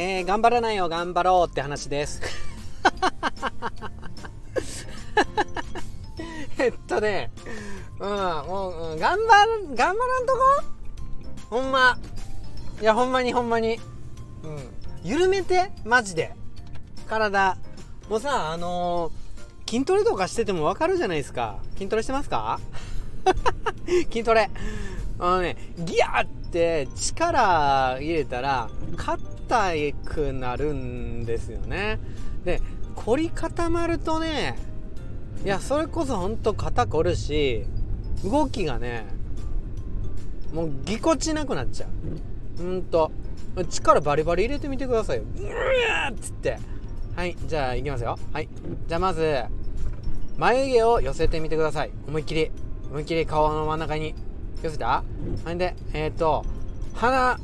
えー、頑張らないよ頑張ろうって話です。えっとねうんもう、うん、頑張る頑張らんとこ？ほんま。いやほんまにほんまに。うん。緩めてマジで。体。もうさあのー、筋トレとかしててもわかるじゃないですか。筋トレしてますか？筋トレ。あのねギャーって力入れたら硬くなるんですよね。で凝り固まるとねいやそれこそほんと肩凝るし動きがねもうぎこちなくなっちゃう。ほんと。力バリバリ入れてみてくださいよ。うわっつって。はいじゃあいきますよ。はい。じゃあまず眉毛を寄せてみてください。思いっきり。思いっきり顔の真ん中に。寄せた？ほんでえっ、ー、と鼻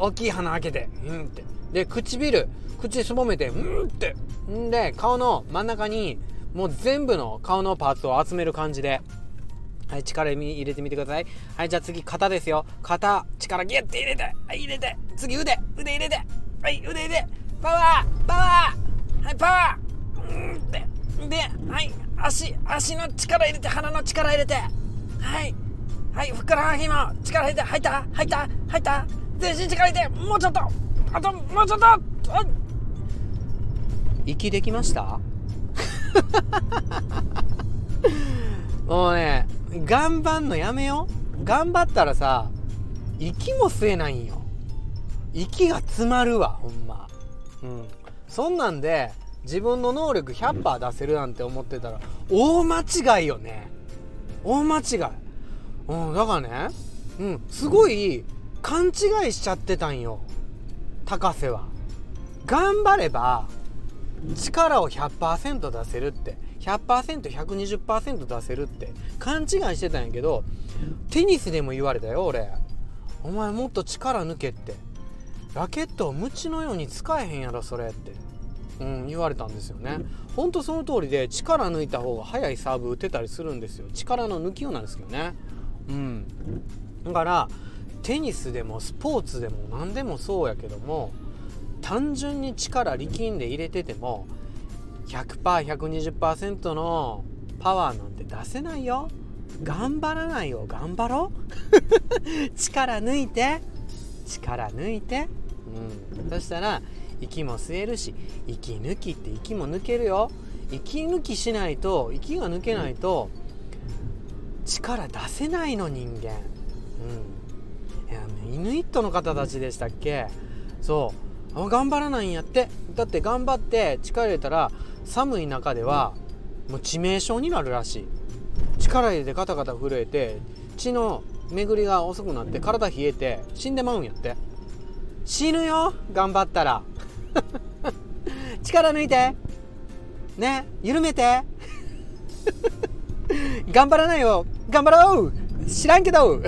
大きい鼻開けてうんって。で唇口すぼめてうんって。んで顔の真ん中にもう全部の顔のパーツを集める感じで。はい力入れてみてください。はいじゃあ次肩ですよ。肩力ギュッて入れて。はい入れて。次腕。腕入れて。はい腕入れて。パワーパワー。はいパワー。うんって。ではい足足の力入れて鼻の力入れて。はい。はいふくらはぎも力入れて。入った？入った？入った？全身力入れてもうちょっと。あともうちょっと。息できました？もうね頑張んのやめよ頑張ったらさ息も吸えないんよ。息が詰まるわほんま。うん。そんなんで自分の能力100%出せるなんて思ってたら大間違いよね。大間違い。うんだからねうんすごい勘違いしちゃってたんよ高瀬は頑張れば力を100%出せるって 100%120% 出せるって勘違いしてたんやけどテニスでも言われたよ俺お前もっと力抜けってラケットをムチのように使えへんやろそれってうん、言われたんですよね。ほんとその通りで力抜いた方が速いサーブ打てたりするんですよ。力の抜きようなんですけどね。うん。だからテニスでもスポーツでも何でもそうやけども単純に力力んで入れてても 100%120% のパワーなんて出せないよ。頑張らないよ。頑張ろう。力抜いて。力抜いて。うん。そしたら息も吸えるし息抜きって息も抜けるよ。息抜きしないと息が抜けないと力出せないの人間。うん。や、イヌイットの方たちでしたっけ？そう。頑張らないんやって。だって頑張って力入れたら寒い中ではもう致命傷になるらしい。力入れてカタカタ震えて血の巡りが遅くなって体冷えて死んでまうんやって。死ぬよ頑張ったら。力抜いて。ね緩めて。頑張らないよ。頑張ろう。知らんけど。